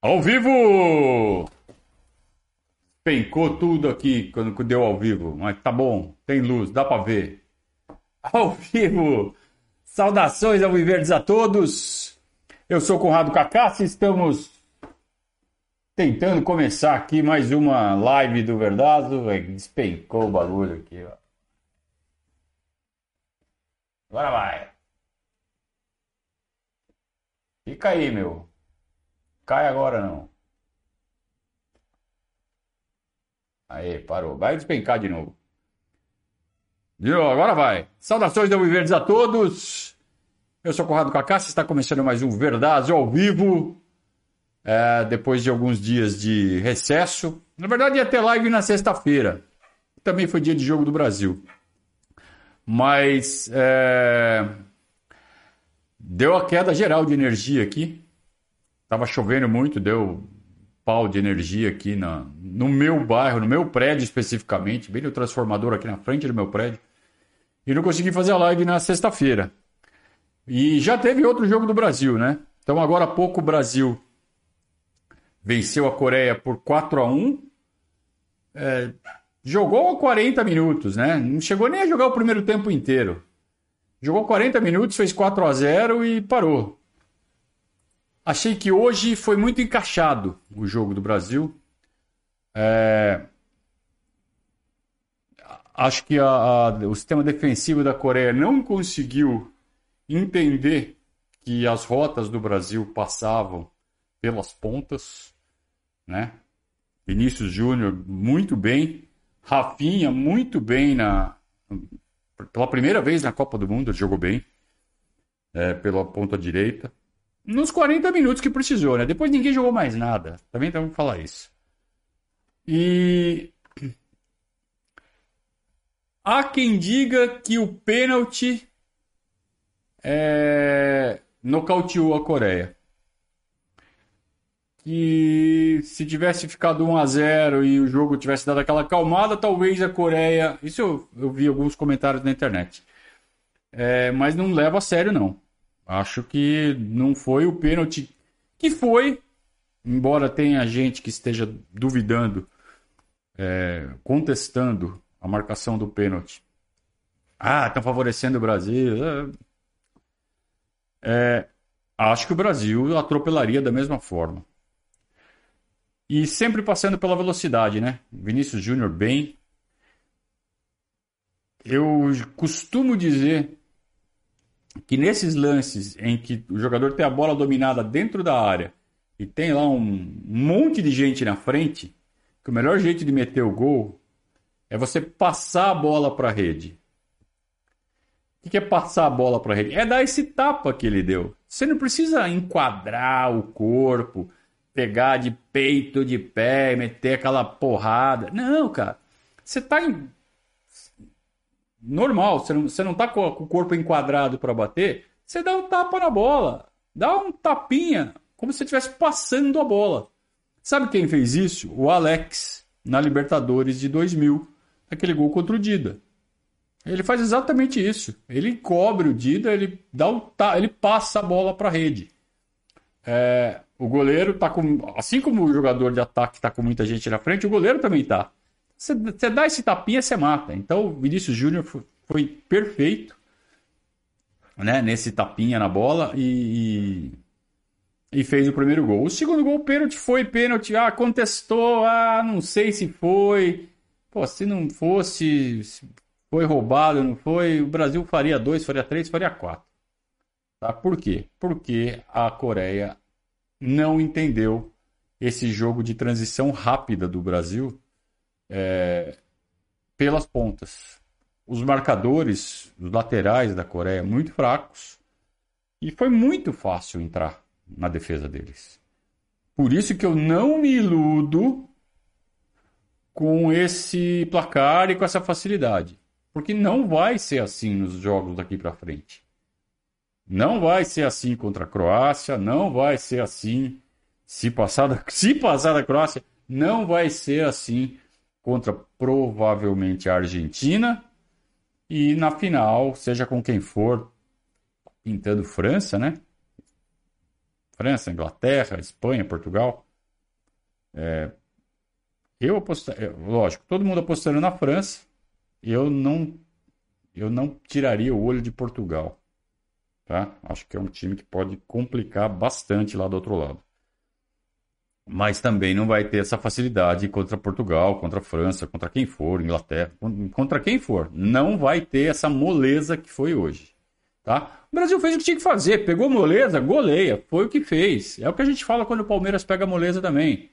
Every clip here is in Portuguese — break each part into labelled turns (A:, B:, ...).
A: Ao vivo! Pencou tudo aqui quando deu ao vivo, mas tá bom, tem luz, dá pra ver. Ao vivo! Saudações ao Viverdes a todos! Eu sou Conrado Cacassi, estamos tentando começar aqui mais uma live do Verdazo. Despencou o bagulho aqui, ó. Agora vai! Fica aí, meu. Cai agora não. Aí, parou. Vai despencar de novo. Viu? Agora vai. Saudações da Verdes a todos. Eu sou Conrado Cacassi, está começando mais um Verdade ao vivo. É, depois de alguns dias de recesso. Na verdade, ia ter live na sexta-feira. Também foi dia de jogo do Brasil. Mas é, deu a queda geral de energia aqui. Tava chovendo muito, deu pau de energia aqui na, no meu bairro, no meu prédio especificamente, bem no transformador aqui na frente do meu prédio. E não consegui fazer a live na sexta-feira. E já teve outro jogo do Brasil, né? Então agora há pouco o Brasil venceu a Coreia por 4 a 1 é, Jogou 40 minutos, né? Não chegou nem a jogar o primeiro tempo inteiro. Jogou 40 minutos, fez 4 a 0 e parou. Achei que hoje foi muito encaixado o jogo do Brasil. É... Acho que a, a, o sistema defensivo da Coreia não conseguiu entender que as rotas do Brasil passavam pelas pontas, né? Vinícius Júnior muito bem, Rafinha muito bem na pela primeira vez na Copa do Mundo jogou bem é, pela ponta direita nos 40 minutos que precisou, né? Depois ninguém jogou mais nada. Também temos que falar isso. E há quem diga que o pênalti é... nocauteou a Coreia. Que se tivesse ficado 1 a 0 e o jogo tivesse dado aquela calmada, talvez a Coreia. Isso eu, eu vi alguns comentários na internet. É, mas não leva a sério, não. Acho que não foi o pênalti que foi, embora tenha gente que esteja duvidando, é, contestando a marcação do pênalti. Ah, estão favorecendo o Brasil. É, é, acho que o Brasil atropelaria da mesma forma. E sempre passando pela velocidade, né? Vinícius Júnior bem. Eu costumo dizer que nesses lances em que o jogador tem a bola dominada dentro da área e tem lá um monte de gente na frente, que o melhor jeito de meter o gol é você passar a bola para a rede. O que é passar a bola para a rede? É dar esse tapa que ele deu. Você não precisa enquadrar o corpo, pegar de peito de pé, meter aquela porrada. Não, cara. Você está normal, você não, você não tá com o corpo enquadrado para bater, você dá um tapa na bola. Dá um tapinha, como se estivesse passando a bola. Sabe quem fez isso? O Alex, na Libertadores de 2000, aquele gol contra o Dida. Ele faz exatamente isso. Ele cobre o Dida, ele dá um ele passa a bola para a rede. É, o goleiro tá com, assim como o jogador de ataque está com muita gente na frente, o goleiro também tá. Você, dá esse tapinha, você mata. Então o Vinícius Júnior foi, foi, perfeito né, nesse tapinha na bola e, e, e, fez o primeiro gol. O segundo gol, pênalti, foi pênalti. Ah, contestou. Ah, não sei se foi. Pô, se não fosse, se foi roubado, não foi, o Brasil faria dois, faria três, faria quatro. Tá? Por quê? Porque a Coreia não entendeu esse jogo de transição rápida do Brasil é, pelas pontas. Os marcadores, os laterais da Coreia, muito fracos. E foi muito fácil entrar na defesa deles. Por isso que eu não me iludo com esse placar e com essa facilidade. Porque não vai ser assim nos jogos daqui para frente. Não vai ser assim contra a Croácia, não vai ser assim se passar da, se passar da Croácia, não vai ser assim contra provavelmente a Argentina. E na final, seja com quem for, pintando França, né? França, Inglaterra, Espanha, Portugal. É, eu apostaria, lógico, todo mundo apostando na França, eu não, eu não tiraria o olho de Portugal. Tá? Acho que é um time que pode complicar bastante lá do outro lado. Mas também não vai ter essa facilidade contra Portugal, contra França, contra quem for, Inglaterra, contra quem for. Não vai ter essa moleza que foi hoje. Tá? O Brasil fez o que tinha que fazer, pegou moleza, goleia, foi o que fez. É o que a gente fala quando o Palmeiras pega moleza também.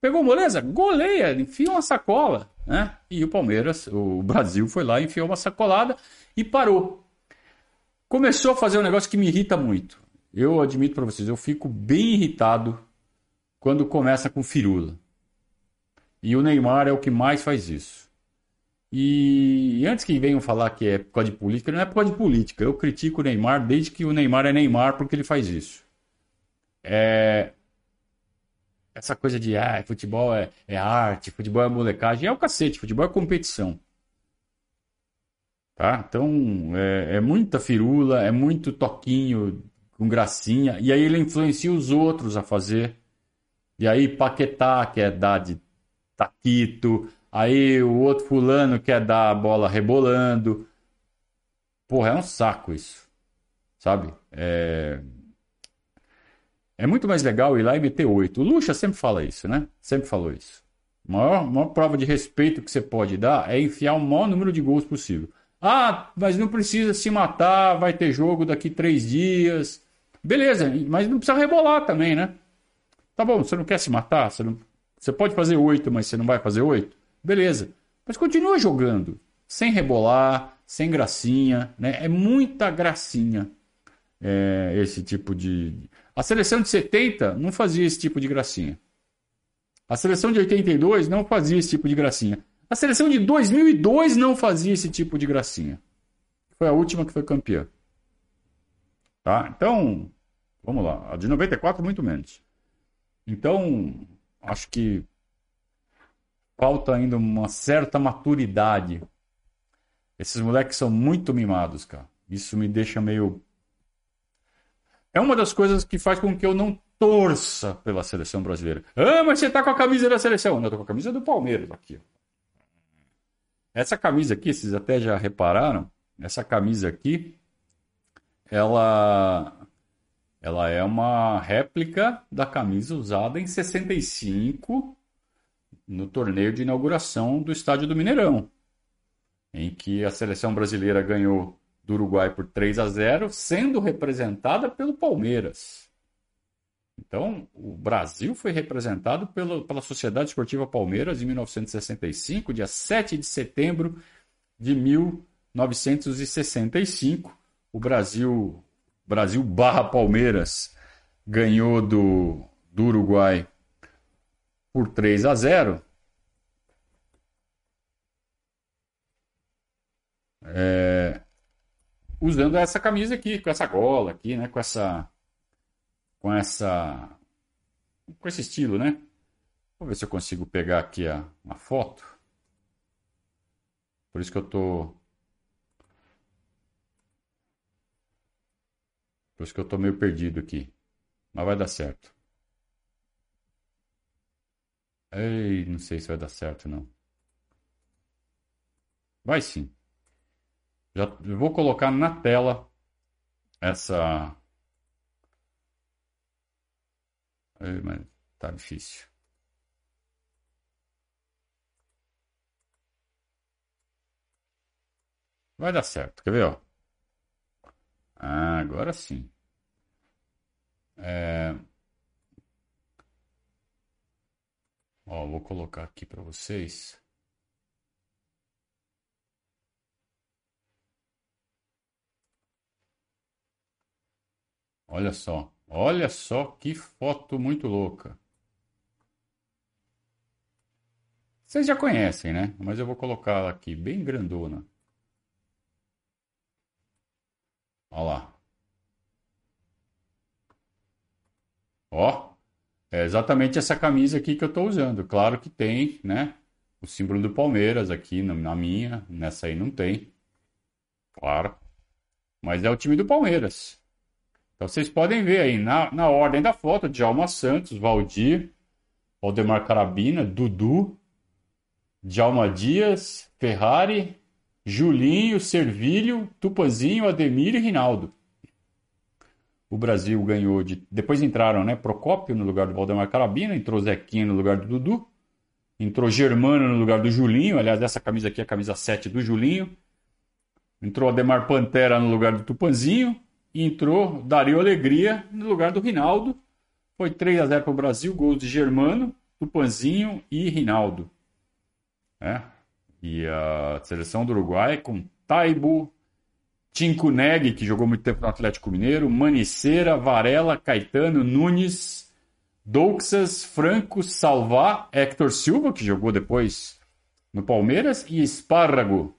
A: Pegou moleza, goleia, enfia uma sacola. Né? E o Palmeiras, o Brasil foi lá, enfiou uma sacolada e parou. Começou a fazer um negócio que me irrita muito. Eu admito para vocês, eu fico bem irritado quando começa com firula. E o Neymar é o que mais faz isso. E, antes que venham falar que é por causa de política, não é por causa de política. Eu critico o Neymar desde que o Neymar é Neymar porque ele faz isso. É... Essa coisa de ah, futebol é, é arte, futebol é molecagem, é o cacete, futebol é competição. Tá? Então é, é muita firula, é muito toquinho com gracinha, e aí ele influencia os outros a fazer. E aí Paquetá quer dar de taquito, aí o outro fulano quer dar a bola rebolando. Porra, é um saco isso. Sabe? É... É muito mais legal ir lá e meter oito. O Lucha sempre fala isso, né? Sempre falou isso. A maior, maior prova de respeito que você pode dar é enfiar o maior número de gols possível. Ah, mas não precisa se matar, vai ter jogo daqui três dias. Beleza, mas não precisa rebolar também, né? Tá bom, você não quer se matar? Você, não... você pode fazer oito, mas você não vai fazer oito? Beleza. Mas continua jogando. Sem rebolar, sem gracinha. Né? É muita gracinha é, esse tipo de. A seleção de 70 não fazia esse tipo de gracinha. A seleção de 82 não fazia esse tipo de gracinha. A seleção de 2002 não fazia esse tipo de gracinha. Foi a última que foi campeã. Tá? Então, vamos lá. A de 94, muito menos. Então, acho que falta ainda uma certa maturidade. Esses moleques são muito mimados, cara. Isso me deixa meio. É uma das coisas que faz com que eu não torça pela seleção brasileira. Ah, mas você tá com a camisa da seleção. Não, eu tô com a camisa do Palmeiras aqui. Essa camisa aqui, vocês até já repararam, essa camisa aqui, ela ela é uma réplica da camisa usada em 65 no torneio de inauguração do Estádio do Mineirão, em que a seleção brasileira ganhou do Uruguai por 3 a 0, sendo representada pelo Palmeiras. Então, o Brasil foi representado pelo, pela Sociedade Esportiva Palmeiras em 1965, dia 7 de setembro de 1965. O Brasil Brasil barra Palmeiras ganhou do, do Uruguai por 3 a 0. É, usando essa camisa aqui, com essa gola aqui, né? Com essa. Com essa. Com esse estilo, né? Vou ver se eu consigo pegar aqui a, a foto. Por isso que eu tô Por isso que eu tô meio perdido aqui. Mas vai dar certo. Ei, não sei se vai dar certo, não. Vai sim. Já vou colocar na tela essa. Ei, mas tá difícil. Vai dar certo. Quer ver, ó? Ah, agora sim. É... Ó, vou colocar aqui para vocês. Olha só, olha só que foto muito louca. Vocês já conhecem, né? Mas eu vou colocar ela aqui bem grandona. Olha lá. Ó, é exatamente essa camisa aqui que eu estou usando. Claro que tem, né? O símbolo do Palmeiras aqui na minha, nessa aí não tem. Claro. Mas é o time do Palmeiras. Então vocês podem ver aí, na, na ordem da foto, Djalma Santos, Valdir, Valdemar Carabina, Dudu, Djalma Dias, Ferrari, Julinho, Servilho, Tupanzinho, Ademir e Rinaldo. O Brasil ganhou de. Depois entraram, né? Procópio no lugar do Valdemar Carabina, entrou Zequinha no lugar do Dudu, entrou Germano no lugar do Julinho. Aliás, essa camisa aqui é a camisa 7 do Julinho. Entrou Ademar Pantera no lugar do Tupanzinho. E entrou Dario Alegria no lugar do Rinaldo. Foi 3 a 0 para o Brasil, gols de Germano, Tupanzinho e Rinaldo. É. E a seleção do Uruguai com Taibo, Tinkuneg, que jogou muito tempo no Atlético Mineiro, Maniceira, Varela, Caetano, Nunes, Douxas, Franco, Salvá, Hector Silva, que jogou depois no Palmeiras, e Espárrago.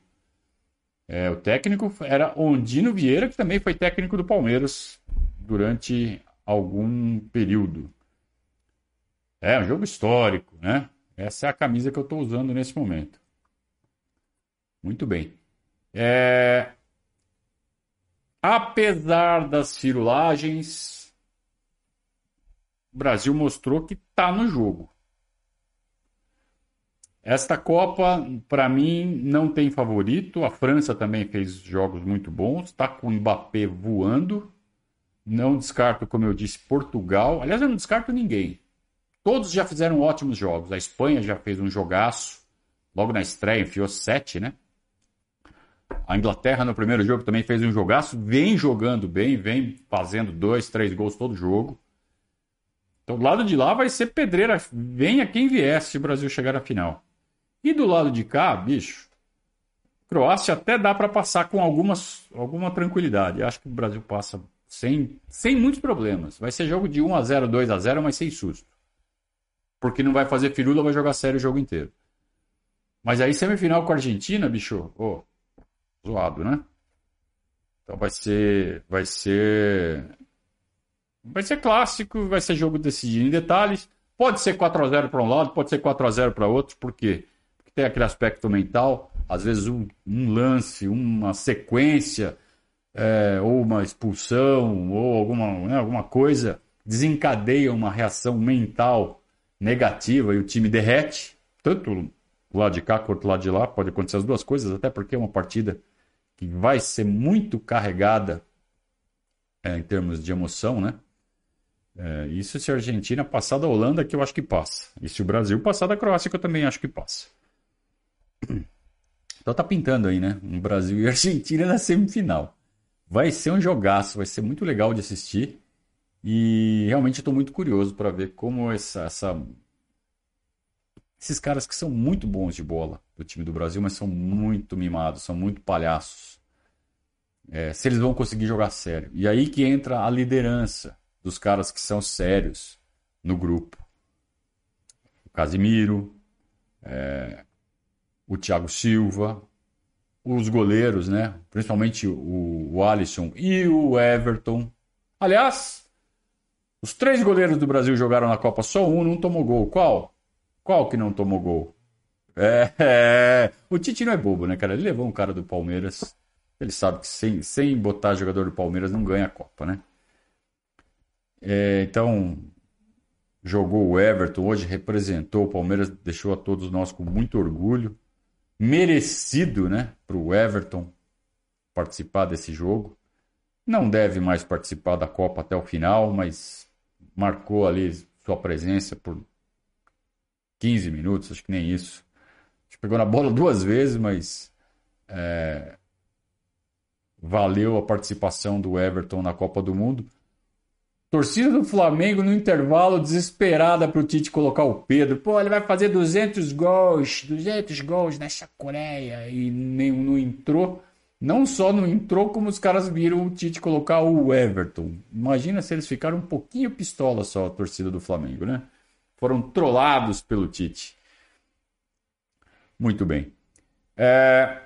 A: É, o técnico era Ondino Vieira, que também foi técnico do Palmeiras durante algum período. É um jogo histórico, né? Essa é a camisa que eu estou usando nesse momento. Muito bem. É... Apesar das firulagens, o Brasil mostrou que está no jogo. Esta Copa, para mim, não tem favorito. A França também fez jogos muito bons. Está com o Mbappé voando. Não descarto, como eu disse, Portugal. Aliás, eu não descarto ninguém. Todos já fizeram ótimos jogos. A Espanha já fez um jogaço. Logo na estreia, enfiou sete, né? A Inglaterra no primeiro jogo também fez um jogaço. Vem jogando bem, vem fazendo dois, três gols todo jogo. Então, do lado de lá vai ser pedreira. Venha quem vier se o Brasil chegar à final. E do lado de cá, bicho, Croácia até dá para passar com algumas, alguma tranquilidade. Acho que o Brasil passa sem, sem muitos problemas. Vai ser jogo de 1 a 0 2 a 0 mas sem susto. Porque não vai fazer firula, vai jogar sério o jogo inteiro. Mas aí semifinal com a Argentina, bicho, oh, zoado, né? Então vai ser, vai ser, vai ser clássico, vai ser jogo decidido em detalhes. Pode ser 4 a 0 para um lado, pode ser 4 a 0 para outro, por quê? Porque tem aquele aspecto mental, às vezes um, um lance, uma sequência, é, ou uma expulsão, ou alguma, né, alguma coisa desencadeia uma reação mental negativa e o time derrete, tanto do lado de cá quanto do lado de lá, pode acontecer as duas coisas, até porque é uma partida que vai ser muito carregada é, em termos de emoção, né? É, isso se a Argentina passar da Holanda, que eu acho que passa. E se o Brasil passar da Croácia, que eu também acho que passa. Então tá pintando aí, né? Um Brasil e Argentina na semifinal. Vai ser um jogaço, vai ser muito legal de assistir. E realmente estou muito curioso para ver como essa, essa esses caras que são muito bons de bola do time do Brasil, mas são muito mimados, são muito palhaços. É, se eles vão conseguir jogar sério. E aí que entra a liderança dos caras que são sérios no grupo. O Casimiro, é, o Thiago Silva, os goleiros, né? Principalmente o, o Alisson e o Everton. Aliás, os três goleiros do Brasil jogaram na Copa, só um não tomou gol. Qual? Qual que não tomou gol? É, é, o Tite não é bobo, né, cara? Ele levou um cara do Palmeiras. Ele sabe que sem, sem botar jogador do Palmeiras não ganha a Copa, né? É, então, jogou o Everton, hoje representou o Palmeiras, deixou a todos nós com muito orgulho. Merecido, né, para o Everton participar desse jogo. Não deve mais participar da Copa até o final, mas marcou ali sua presença por 15 minutos, acho que nem isso. Acho que pegou na bola duas vezes, mas é, valeu a participação do Everton na Copa do Mundo. Torcida do Flamengo no intervalo desesperada para o Tite colocar o Pedro. Pô, ele vai fazer 200 gols, 200 gols nessa Coreia e nem não entrou. Não só não entrou, como os caras viram o Tite colocar o Everton. Imagina se eles ficaram um pouquinho pistola só a torcida do Flamengo, né? Foram trollados pelo Tite. Muito bem. É...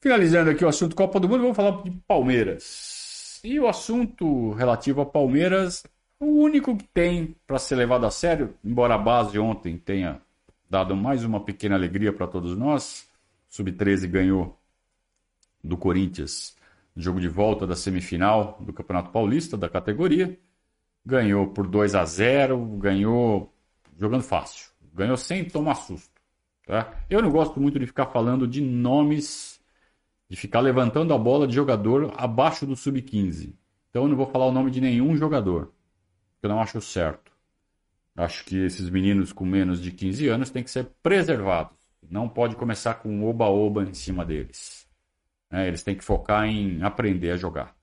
A: Finalizando aqui o assunto Copa do Mundo, vamos falar de Palmeiras. E o assunto relativo a Palmeiras, o único que tem para ser levado a sério, embora a base ontem tenha dado mais uma pequena alegria para todos nós, Sub-13 ganhou do Corinthians jogo de volta da semifinal do Campeonato Paulista da categoria ganhou por 2 a 0 ganhou jogando fácil. Ganhou sem tomar susto. Tá? Eu não gosto muito de ficar falando de nomes, de ficar levantando a bola de jogador abaixo do sub-15. Então eu não vou falar o nome de nenhum jogador, que eu não acho certo. Acho que esses meninos com menos de 15 anos têm que ser preservados. Não pode começar com oba-oba em cima deles. É, eles têm que focar em aprender a jogar.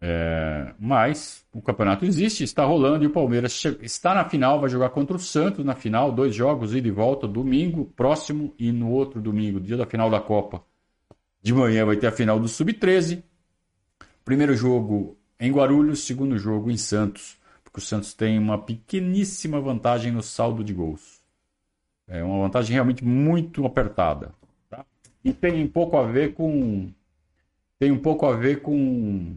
A: É, mas o campeonato existe, está rolando e o Palmeiras está na final, vai jogar contra o Santos na final, dois jogos, ida e volta, domingo próximo e no outro domingo, dia da final da Copa. De manhã vai ter a final do Sub-13. Primeiro jogo em Guarulhos, segundo jogo em Santos, porque o Santos tem uma pequeníssima vantagem no saldo de gols. É uma vantagem realmente muito apertada. Tá? E tem um pouco a ver com. Tem um pouco a ver com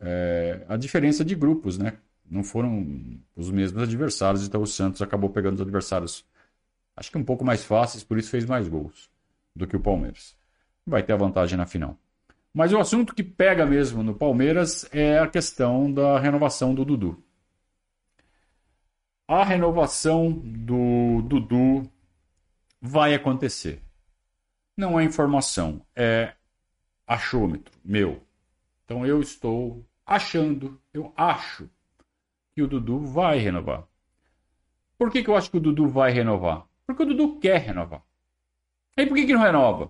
A: é, a diferença de grupos, né? Não foram os mesmos adversários, então o Santos acabou pegando os adversários, acho que um pouco mais fáceis, por isso fez mais gols do que o Palmeiras. Vai ter a vantagem na final. Mas o assunto que pega mesmo no Palmeiras é a questão da renovação do Dudu. A renovação do Dudu vai acontecer. Não é informação, é achômetro meu. Então eu estou achando, eu acho que o Dudu vai renovar. Por que, que eu acho que o Dudu vai renovar? Porque o Dudu quer renovar. E por que, que não renova?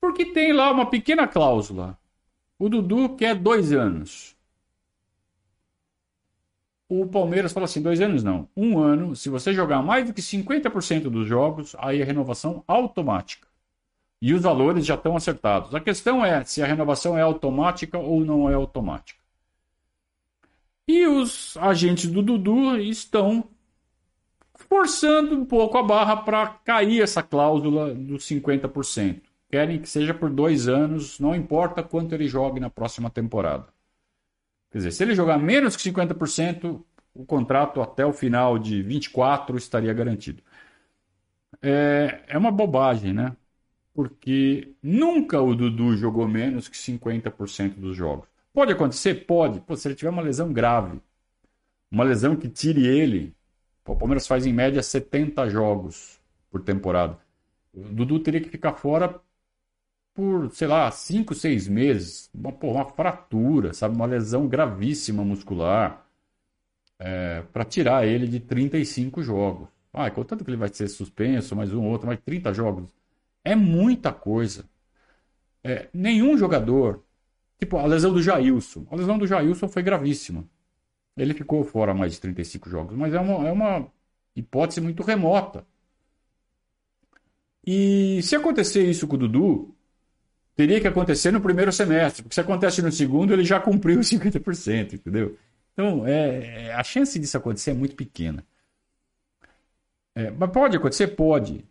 A: Porque tem lá uma pequena cláusula. O Dudu quer dois anos. O Palmeiras fala assim: dois anos não. Um ano, se você jogar mais do que 50% dos jogos, aí é renovação automática e os valores já estão acertados. A questão é se a renovação é automática ou não é automática. E os agentes do Dudu estão forçando um pouco a barra para cair essa cláusula dos 50%. Querem que seja por dois anos, não importa quanto ele jogue na próxima temporada. Quer dizer, se ele jogar menos que 50%, o contrato até o final de 24 estaria garantido. É, é uma bobagem, né? Porque nunca o Dudu jogou menos que 50% dos jogos. Pode acontecer? Pode. Pô, se ele tiver uma lesão grave, uma lesão que tire ele, o Palmeiras faz em média 70 jogos por temporada. O Dudu teria que ficar fora por, sei lá, 5, 6 meses. Uma, pô, uma fratura, sabe? Uma lesão gravíssima muscular. É, para tirar ele de 35 jogos. Ah, contanto que ele vai ser suspenso, mais um outro, mais 30 jogos. É muita coisa. É, nenhum jogador. Tipo, a lesão do Jailson. A lesão do Jailson foi gravíssima. Ele ficou fora mais de 35 jogos, mas é uma, é uma hipótese muito remota. E se acontecer isso com o Dudu, teria que acontecer no primeiro semestre, porque se acontece no segundo, ele já cumpriu 50%, entendeu? Então, é, é, a chance disso acontecer é muito pequena. É, mas pode acontecer? Pode.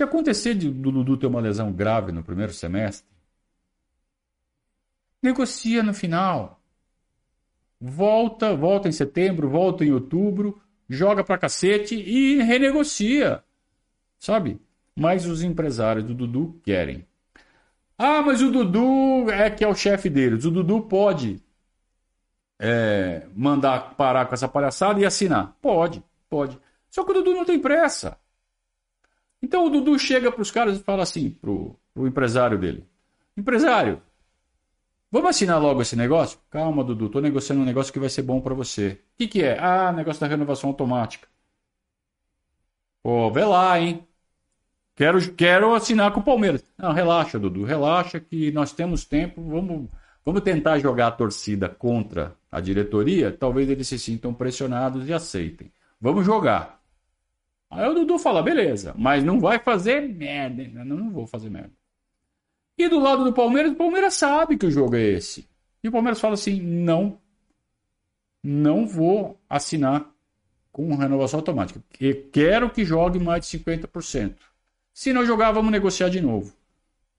A: Se acontecer de, do Dudu ter uma lesão grave no primeiro semestre, negocia no final. Volta, volta em setembro, volta em outubro, joga pra cacete e renegocia. Sabe? Mas os empresários do Dudu querem. Ah, mas o Dudu é que é o chefe deles. O Dudu pode é, mandar parar com essa palhaçada e assinar. Pode, pode. Só que o Dudu não tem pressa. Então o Dudu chega para os caras e fala assim pro, pro empresário dele: Empresário, vamos assinar logo esse negócio? Calma, Dudu, estou negociando um negócio que vai ser bom para você. O que, que é? Ah, negócio da renovação automática. Pô, vê lá, hein? Quero, quero assinar com o Palmeiras. Não, relaxa, Dudu, relaxa que nós temos tempo. Vamos, vamos tentar jogar a torcida contra a diretoria. Talvez eles se sintam pressionados e aceitem. Vamos jogar. Aí o Dudu fala, beleza, mas não vai fazer merda. Não, não vou fazer merda. E do lado do Palmeiras, o Palmeiras sabe que o jogo é esse. E o Palmeiras fala assim: não, não vou assinar com renovação automática. Quero que jogue mais de 50%. Se não jogar, vamos negociar de novo.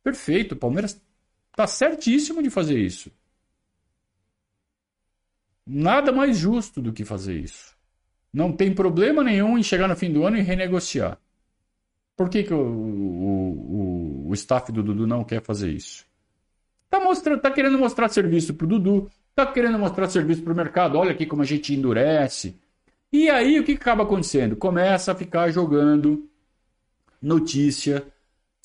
A: Perfeito, o Palmeiras está certíssimo de fazer isso. Nada mais justo do que fazer isso. Não tem problema nenhum em chegar no fim do ano e renegociar. Por que, que o, o, o, o staff do Dudu não quer fazer isso? Tá, mostrando, tá querendo mostrar serviço pro Dudu, Está querendo mostrar serviço para o mercado. Olha aqui como a gente endurece. E aí o que acaba acontecendo? Começa a ficar jogando notícia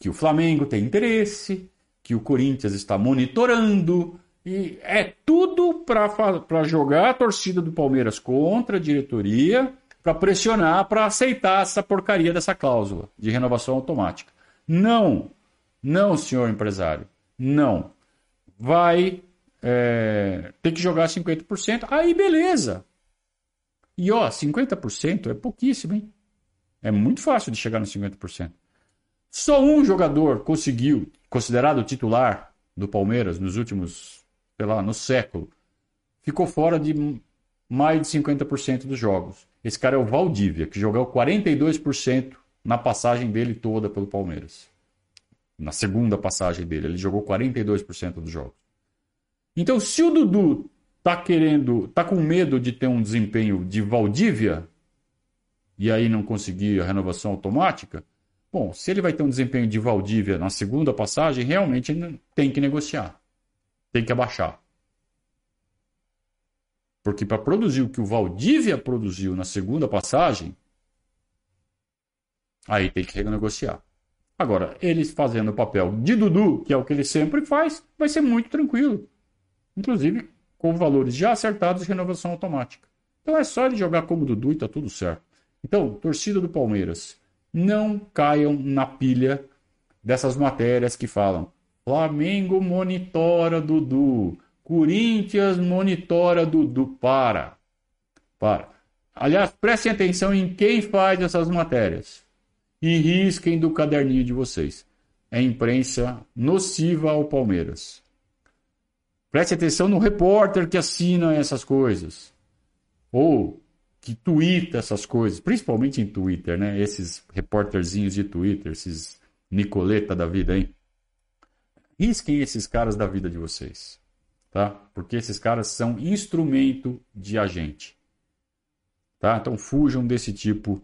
A: que o Flamengo tem interesse, que o Corinthians está monitorando. E é tudo para jogar a torcida do Palmeiras contra a diretoria, para pressionar, para aceitar essa porcaria dessa cláusula de renovação automática. Não, não, senhor empresário, não. Vai é, ter que jogar 50%. Aí beleza. E ó, 50% é pouquíssimo, hein? É muito fácil de chegar nos 50%. Só um jogador conseguiu, considerado titular do Palmeiras nos últimos, sei lá, no século, ficou fora de mais de 50% dos jogos. Esse cara é o Valdívia, que jogou 42% na passagem dele toda pelo Palmeiras. Na segunda passagem dele, ele jogou 42% dos jogos. Então, se o Dudu tá querendo, tá com medo de ter um desempenho de Valdívia e aí não conseguir a renovação automática, bom, se ele vai ter um desempenho de Valdívia na segunda passagem, realmente tem que negociar. Tem que abaixar. Porque para produzir o que o Valdívia produziu na segunda passagem, aí tem que renegociar. Agora, ele fazendo o papel de Dudu, que é o que ele sempre faz, vai ser muito tranquilo. Inclusive com valores já acertados de renovação automática. Então é só ele jogar como Dudu e tá tudo certo. Então, torcida do Palmeiras, não caiam na pilha dessas matérias que falam Flamengo monitora Dudu, Corinthians monitora Dudu. Para. Para. Aliás, prestem atenção em quem faz essas matérias. E risquem do caderninho de vocês. É imprensa nociva ao Palmeiras. Preste atenção no repórter que assina essas coisas. Ou que twitta essas coisas, principalmente em Twitter, né? Esses repórterzinhos de Twitter, esses Nicoleta da vida, hein? Risquem esses caras da vida de vocês tá? Porque esses caras são instrumento de agente, tá? Então fujam desse tipo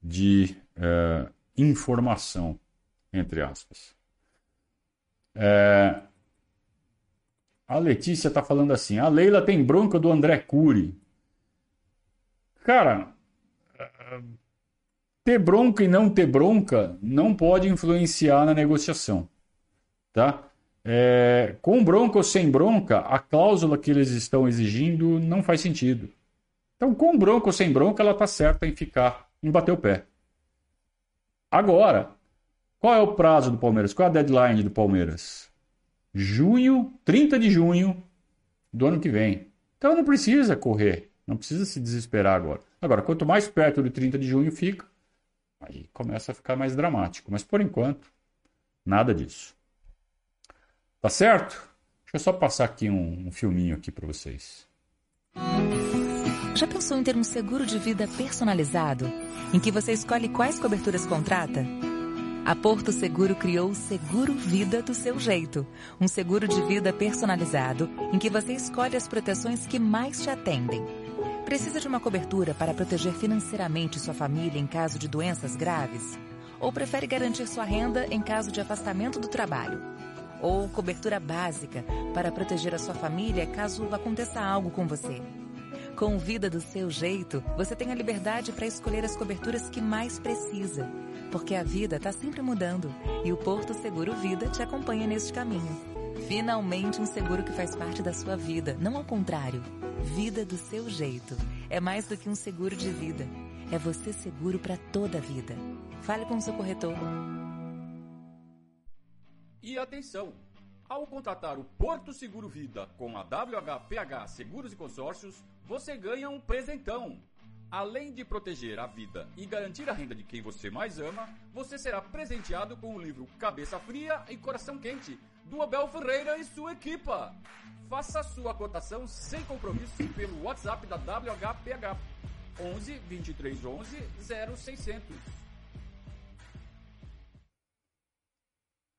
A: de é, informação, entre aspas. É, a Letícia está falando assim: a Leila tem bronca do André Cury. Cara, ter bronca e não ter bronca não pode influenciar na negociação, tá? É, com bronca ou sem bronca, a cláusula que eles estão exigindo não faz sentido. Então, com bronca ou sem bronca, ela está certa em ficar, em bater o pé. Agora, qual é o prazo do Palmeiras? Qual é a deadline do Palmeiras? Junho, 30 de junho do ano que vem. Então não precisa correr, não precisa se desesperar agora. Agora, quanto mais perto do 30 de junho fica, aí começa a ficar mais dramático. Mas por enquanto, nada disso. Tá certo? Deixa eu só passar aqui um, um filminho aqui para vocês.
B: Já pensou em ter um seguro de vida personalizado, em que você escolhe quais coberturas contrata? A Porto Seguro criou o Seguro Vida do seu jeito, um seguro de vida personalizado em que você escolhe as proteções que mais te atendem. Precisa de uma cobertura para proteger financeiramente sua família em caso de doenças graves? Ou prefere garantir sua renda em caso de afastamento do trabalho? Ou cobertura básica para proteger a sua família caso aconteça algo com você. Com Vida do seu jeito, você tem a liberdade para escolher as coberturas que mais precisa, porque a vida está sempre mudando e o Porto Seguro Vida te acompanha neste caminho. Finalmente um seguro que faz parte da sua vida, não ao contrário. Vida do seu jeito. É mais do que um seguro de vida. É você seguro para toda a vida. Fale com o seu corretor.
C: E atenção! Ao contratar o Porto Seguro Vida com a WHPH Seguros e Consórcios, você ganha um presentão. Além de proteger a vida e garantir a renda de quem você mais ama, você será presenteado com o livro Cabeça Fria e Coração Quente, do Abel Ferreira e sua equipa. Faça sua cotação sem compromisso pelo WhatsApp da WHPH 11 23 11 0600.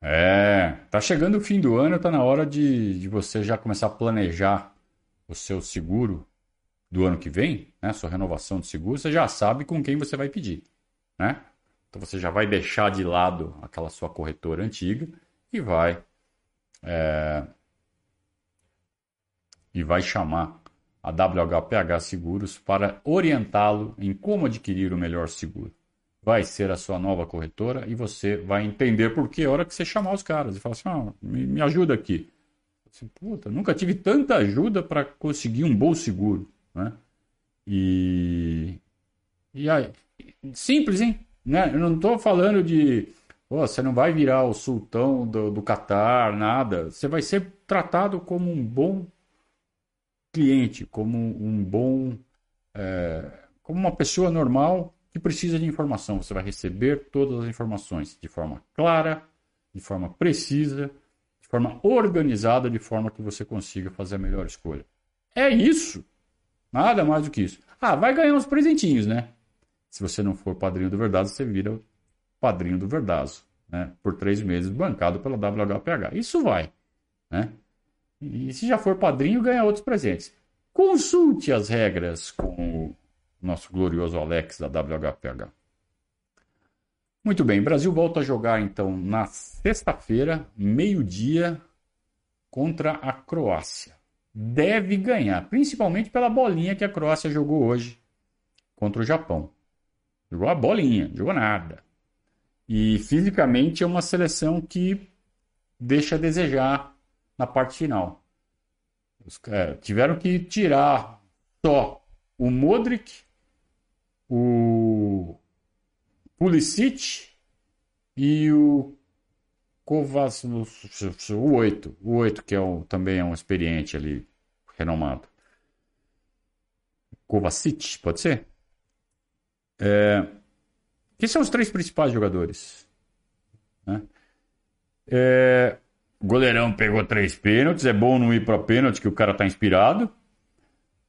A: É, tá chegando o fim do ano, tá na hora de, de você já começar a planejar o seu seguro do ano que vem, né? Sua renovação de seguro, você já sabe com quem você vai pedir, né? Então você já vai deixar de lado aquela sua corretora antiga e vai é, e vai chamar a WHPH Seguros para orientá-lo em como adquirir o melhor seguro. Vai ser a sua nova corretora e você vai entender por que a hora que você chamar os caras e falar assim: ah, me, me ajuda aqui. Assim, Puta, nunca tive tanta ajuda para conseguir um bom seguro. Né? E, e aí, simples, hein? Né? Eu não estou falando de Pô, você não vai virar o sultão do, do Catar, nada. Você vai ser tratado como um bom cliente, como um bom. É, como uma pessoa normal que precisa de informação. Você vai receber todas as informações de forma clara, de forma precisa, de forma organizada, de forma que você consiga fazer a melhor escolha. É isso. Nada mais do que isso. Ah, vai ganhar uns presentinhos, né? Se você não for padrinho do Verdade, você vira padrinho do Verdazo, né? Por três meses, bancado pela WHPH. Isso vai, né? E se já for padrinho, ganha outros presentes. Consulte as regras com nosso glorioso Alex da WHPH. Muito bem, Brasil volta a jogar então na sexta-feira, meio-dia, contra a Croácia. Deve ganhar, principalmente pela bolinha que a Croácia jogou hoje contra o Japão. Jogou a bolinha, jogou nada. E fisicamente é uma seleção que deixa a desejar na parte final. Os, é, tiveram que tirar só o Modric, o Pulisic e o Kovac, o 8, o 8 que é também é um experiente ali, renomado. Kovacic, pode ser? É, que são os três principais jogadores. Né? É, o goleirão pegou três pênaltis. É bom não ir para pênalti, que o cara tá inspirado.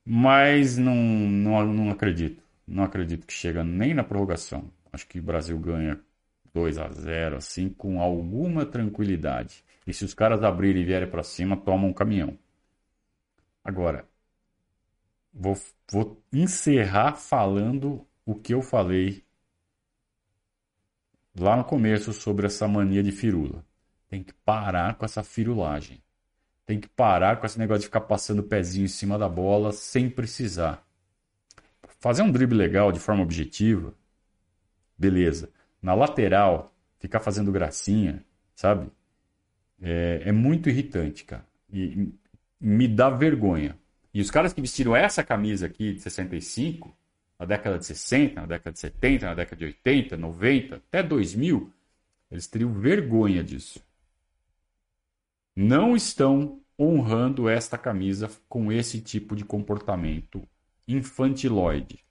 A: Mas não, não, não acredito. Não acredito que chega nem na prorrogação. Acho que o Brasil ganha 2 a 0 assim, com alguma tranquilidade. E se os caras abrirem e vierem para cima, tomam um caminhão. Agora, vou, vou encerrar falando o que eu falei lá no começo sobre essa mania de firula. Tem que parar com essa firulagem. Tem que parar com esse negócio de ficar passando o pezinho em cima da bola sem precisar. Fazer um drible legal de forma objetiva, beleza. Na lateral, ficar fazendo gracinha, sabe? É, é muito irritante, cara. E me dá vergonha. E os caras que vestiram essa camisa aqui de 65, na década de 60, na década de 70, na década de 80, 90, até 2000, eles teriam vergonha disso. Não estão honrando esta camisa com esse tipo de comportamento infantiloide.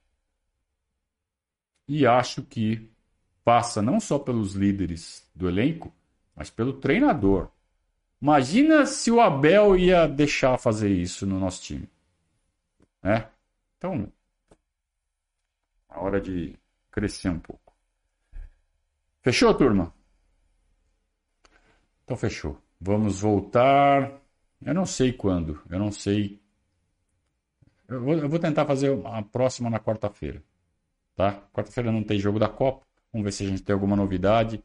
A: E acho que passa não só pelos líderes do elenco, mas pelo treinador. Imagina se o Abel ia deixar fazer isso no nosso time. Né? Então, a hora de crescer um pouco. Fechou, turma? Então fechou. Vamos voltar. Eu não sei quando. Eu não sei. Eu vou, eu vou tentar fazer a próxima na quarta-feira. Tá? Quarta-feira não tem jogo da Copa. Vamos ver se a gente tem alguma novidade.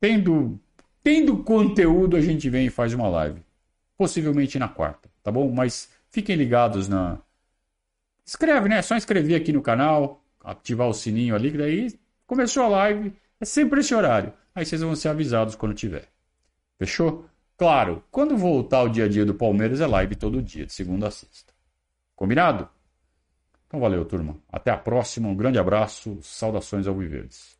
A: Tendo, tendo conteúdo, a gente vem e faz uma live. Possivelmente na quarta, tá bom? Mas fiquem ligados na. Escreve, né? É só inscrever aqui no canal ativar o sininho ali, que daí começou a live, é sempre esse horário. Aí vocês vão ser avisados quando tiver. Fechou? Claro, quando voltar o dia a dia do Palmeiras é live todo dia, de segunda a sexta. Combinado? Então valeu, turma. Até a próxima. Um grande abraço. Saudações ao Viverdes.